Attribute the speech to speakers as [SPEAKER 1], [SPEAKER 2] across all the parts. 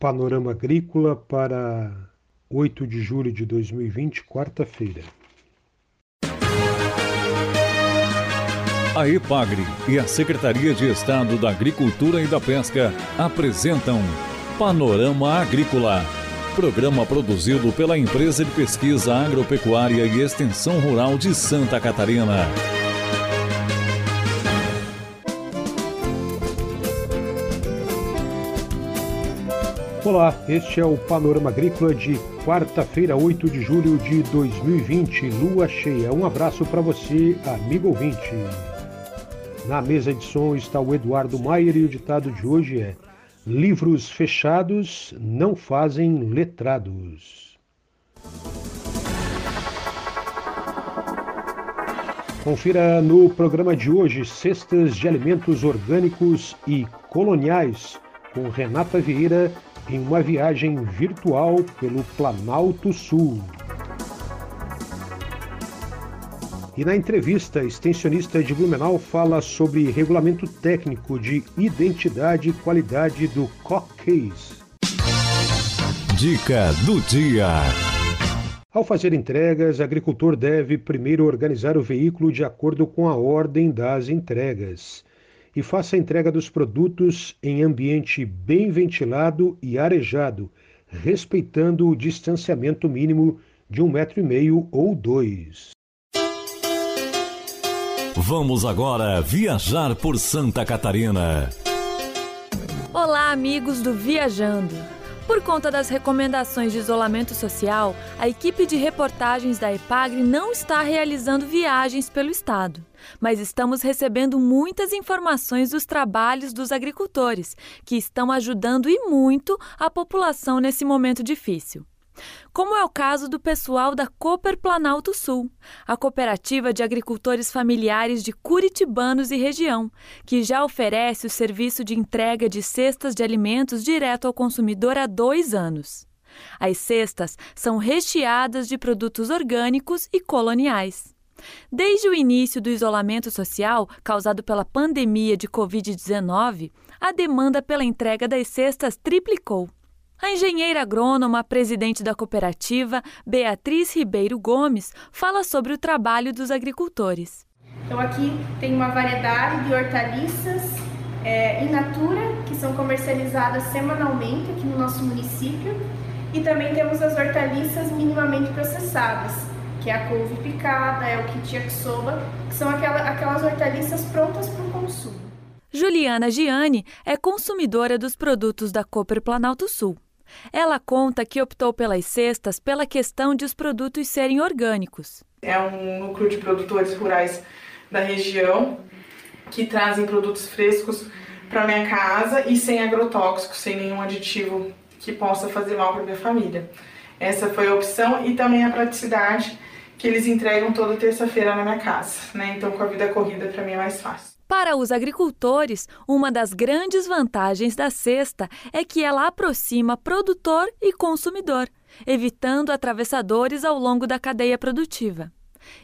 [SPEAKER 1] Panorama Agrícola para 8 de julho de 2020, quarta-feira.
[SPEAKER 2] A EPAGRE e a Secretaria de Estado da Agricultura e da Pesca apresentam Panorama Agrícola, programa produzido pela Empresa de Pesquisa Agropecuária e Extensão Rural de Santa Catarina.
[SPEAKER 1] Olá, este é o Panorama Agrícola de quarta-feira, 8 de julho de 2020, lua cheia. Um abraço para você, amigo ouvinte. Na mesa de som está o Eduardo Maier e o ditado de hoje é: Livros fechados não fazem letrados. Confira no programa de hoje cestas de alimentos orgânicos e coloniais com Renata Vieira em uma viagem virtual pelo Planalto Sul. E na entrevista, a extensionista de Blumenau fala sobre regulamento técnico de identidade e qualidade do Cockcase.
[SPEAKER 2] Dica do dia.
[SPEAKER 1] Ao fazer entregas, agricultor deve primeiro organizar o veículo de acordo com a ordem das entregas e faça a entrega dos produtos em ambiente bem ventilado e arejado, respeitando o distanciamento mínimo de um metro e meio ou dois.
[SPEAKER 2] Vamos agora viajar por Santa Catarina.
[SPEAKER 3] Olá, amigos do Viajando. Por conta das recomendações de isolamento social, a equipe de reportagens da EPAGRE não está realizando viagens pelo estado, mas estamos recebendo muitas informações dos trabalhos dos agricultores, que estão ajudando e muito a população nesse momento difícil como é o caso do pessoal da Cooper Planalto Sul, a cooperativa de agricultores familiares de Curitibanos e região, que já oferece o serviço de entrega de cestas de alimentos direto ao consumidor há dois anos. As cestas são recheadas de produtos orgânicos e coloniais. Desde o início do isolamento social causado pela pandemia de Covid-19, a demanda pela entrega das cestas triplicou. A engenheira agrônoma, presidente da cooperativa, Beatriz Ribeiro Gomes, fala sobre o trabalho dos agricultores.
[SPEAKER 4] Então, aqui tem uma variedade de hortaliças é, in natura que são comercializadas semanalmente aqui no nosso município. E também temos as hortaliças minimamente processadas, que é a couve picada, é o yakisoba, que são aquela, aquelas hortaliças prontas para o consumo.
[SPEAKER 3] Juliana Gianni é consumidora dos produtos da Cooper Planalto Sul. Ela conta que optou pelas cestas pela questão de os produtos serem orgânicos.
[SPEAKER 5] É um núcleo de produtores rurais da região que trazem produtos frescos para minha casa e sem agrotóxicos, sem nenhum aditivo que possa fazer mal para minha família. Essa foi a opção e também a praticidade que eles entregam toda terça-feira na minha casa, né? Então com a vida corrida para mim é mais fácil.
[SPEAKER 3] Para os agricultores, uma das grandes vantagens da cesta é que ela aproxima produtor e consumidor, evitando atravessadores ao longo da cadeia produtiva.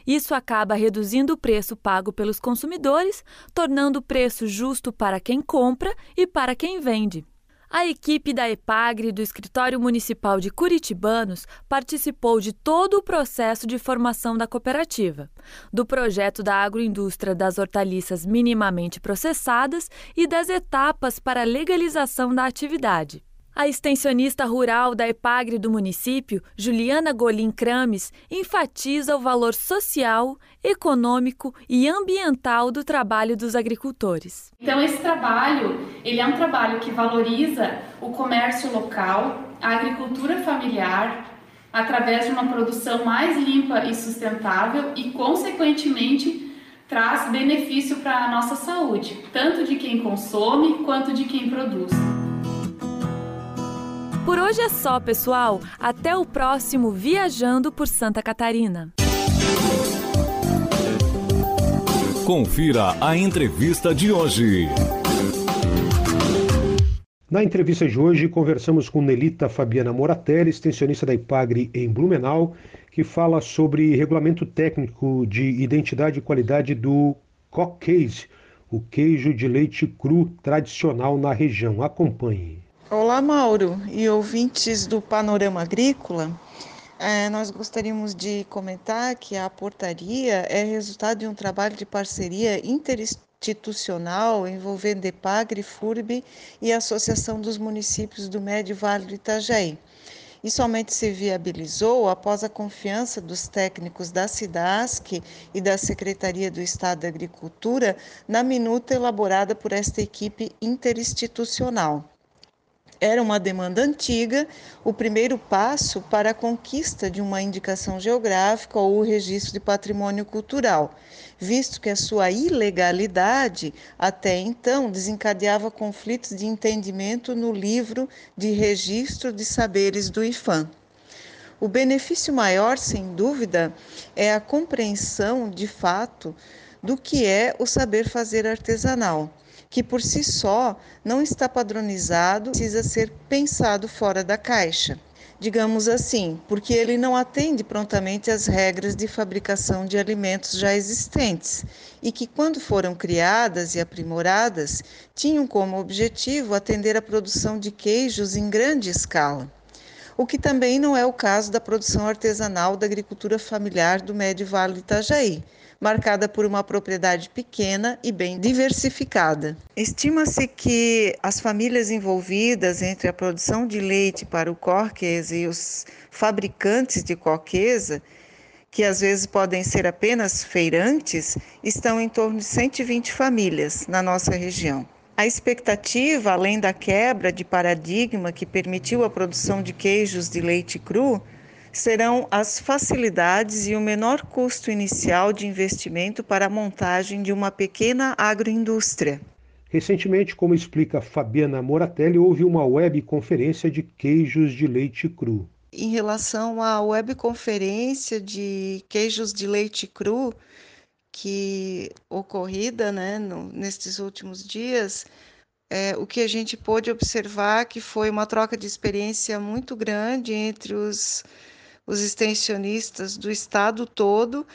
[SPEAKER 3] Isso acaba reduzindo o preço pago pelos consumidores, tornando o preço justo para quem compra e para quem vende. A equipe da EPAGRE do Escritório Municipal de Curitibanos participou de todo o processo de formação da cooperativa, do projeto da agroindústria das hortaliças minimamente processadas e das etapas para legalização da atividade. A extensionista rural da EPAGRE do município, Juliana Golim Crames, enfatiza o valor social, econômico e ambiental do trabalho dos agricultores.
[SPEAKER 6] Então esse trabalho, ele é um trabalho que valoriza o comércio local, a agricultura familiar, através de uma produção mais limpa e sustentável e consequentemente traz benefício para a nossa saúde, tanto de quem consome quanto de quem produz.
[SPEAKER 3] Por hoje é só, pessoal. Até o próximo Viajando por Santa Catarina.
[SPEAKER 2] Confira a entrevista de hoje.
[SPEAKER 1] Na entrevista de hoje, conversamos com Nelita Fabiana Moratelli, extensionista da IPAGRE em Blumenau, que fala sobre regulamento técnico de identidade e qualidade do Cockcase, o queijo de leite cru tradicional na região. Acompanhe.
[SPEAKER 7] Olá, Mauro e ouvintes do Panorama Agrícola. É, nós gostaríamos de comentar que a portaria é resultado de um trabalho de parceria interinstitucional envolvendo EPAGRE, FURB e a Associação dos Municípios do Médio Vale do Itajaí. E somente se viabilizou após a confiança dos técnicos da SIDASC e da Secretaria do Estado da Agricultura na minuta elaborada por esta equipe interinstitucional era uma demanda antiga, o primeiro passo para a conquista de uma indicação geográfica ou o registro de patrimônio cultural, visto que a sua ilegalidade até então desencadeava conflitos de entendimento no livro de registro de saberes do IFAM. O benefício maior, sem dúvida, é a compreensão de fato do que é o saber fazer artesanal que por si só não está padronizado, precisa ser pensado fora da caixa. Digamos assim, porque ele não atende prontamente às regras de fabricação de alimentos já existentes e que, quando foram criadas e aprimoradas, tinham como objetivo atender à produção de queijos em grande escala o que também não é o caso da produção artesanal da agricultura familiar do Médio Vale do Itajaí, marcada por uma propriedade pequena e bem diversificada. Estima-se que as famílias envolvidas entre a produção de leite para o corqueza e os fabricantes de corqueza, que às vezes podem ser apenas feirantes, estão em torno de 120 famílias na nossa região. A expectativa, além da quebra de paradigma que permitiu a produção de queijos de leite cru, serão as facilidades e o menor custo inicial de investimento para a montagem de uma pequena agroindústria.
[SPEAKER 1] Recentemente, como explica Fabiana Moratelli, houve uma webconferência de queijos de leite cru.
[SPEAKER 7] Em relação à webconferência de queijos de leite cru, que ocorrida né, no, nestes últimos dias, é, o que a gente pôde observar que foi uma troca de experiência muito grande entre os os extensionistas do estado todo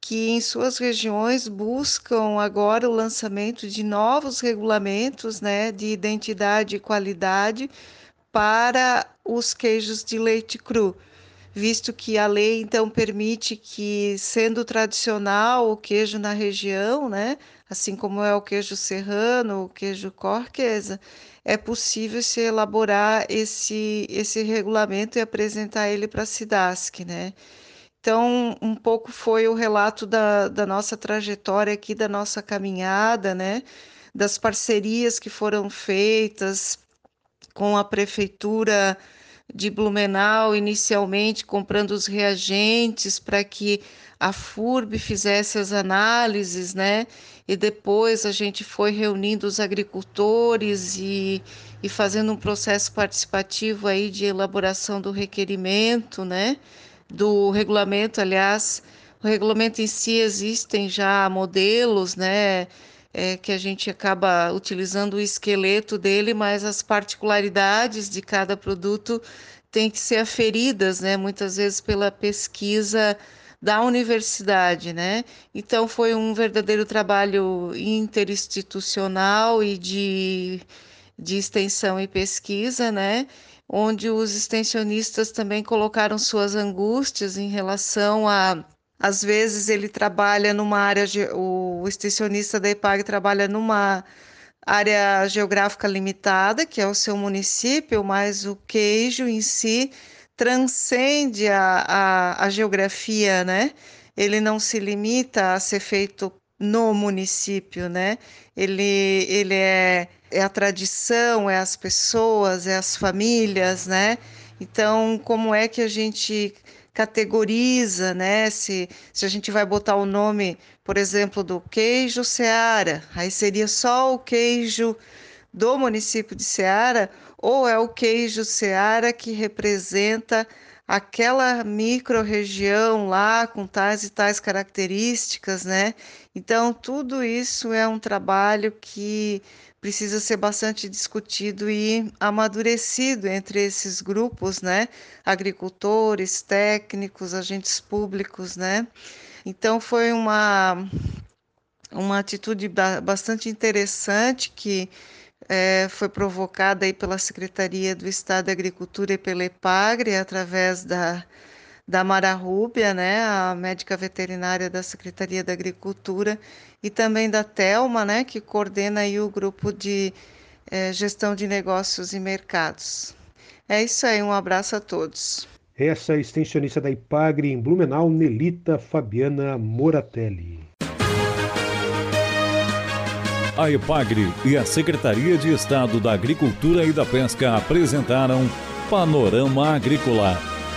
[SPEAKER 7] que em suas regiões buscam agora o lançamento de novos regulamentos né, de identidade e qualidade para os queijos de leite cru, visto que a lei então permite que, sendo tradicional o queijo na região, né, assim como é o queijo serrano, o queijo corquesa, é possível se elaborar esse, esse regulamento e apresentar ele para a SIDASC, né? Então, um pouco foi o relato da, da nossa trajetória aqui, da nossa caminhada, né? Das parcerias que foram feitas com a prefeitura de Blumenau, inicialmente comprando os reagentes para que a FURB fizesse as análises, né? E depois a gente foi reunindo os agricultores e, e fazendo um processo participativo aí de elaboração do requerimento, né? Do regulamento, aliás, o regulamento em si existem já modelos, né? É, que a gente acaba utilizando o esqueleto dele, mas as particularidades de cada produto têm que ser aferidas, né? Muitas vezes pela pesquisa da universidade, né? Então foi um verdadeiro trabalho interinstitucional e de, de extensão e pesquisa, né? Onde os extensionistas também colocaram suas angústias em relação a às vezes ele trabalha numa área, o extensionista da EPAG trabalha numa área geográfica limitada, que é o seu município, mas o queijo em si transcende a, a, a geografia, né? Ele não se limita a ser feito no município, né? Ele, ele é, é a tradição, é as pessoas, é as famílias, né? Então, como é que a gente categoriza, né? Se, se a gente vai botar o nome, por exemplo, do queijo Seara, aí seria só o queijo do município de Seara, ou é o queijo Seara que representa aquela micro-região lá com tais e tais características, né? Então, tudo isso é um trabalho que precisa ser bastante discutido e amadurecido entre esses grupos, né? Agricultores, técnicos, agentes públicos, né? Então, foi uma, uma atitude bastante interessante que é, foi provocada aí pela Secretaria do Estado da Agricultura e pela EPAGRE, através da, da Mara Rúbia, né, a médica veterinária da Secretaria da Agricultura, e também da Telma, né, que coordena aí o grupo de é, gestão de negócios e mercados. É isso aí, um abraço a todos.
[SPEAKER 1] Essa é a extensionista da IPAGRE em Blumenau, Nelita Fabiana Moratelli.
[SPEAKER 2] A EPAGRE e a Secretaria de Estado da Agricultura e da Pesca apresentaram Panorama Agrícola,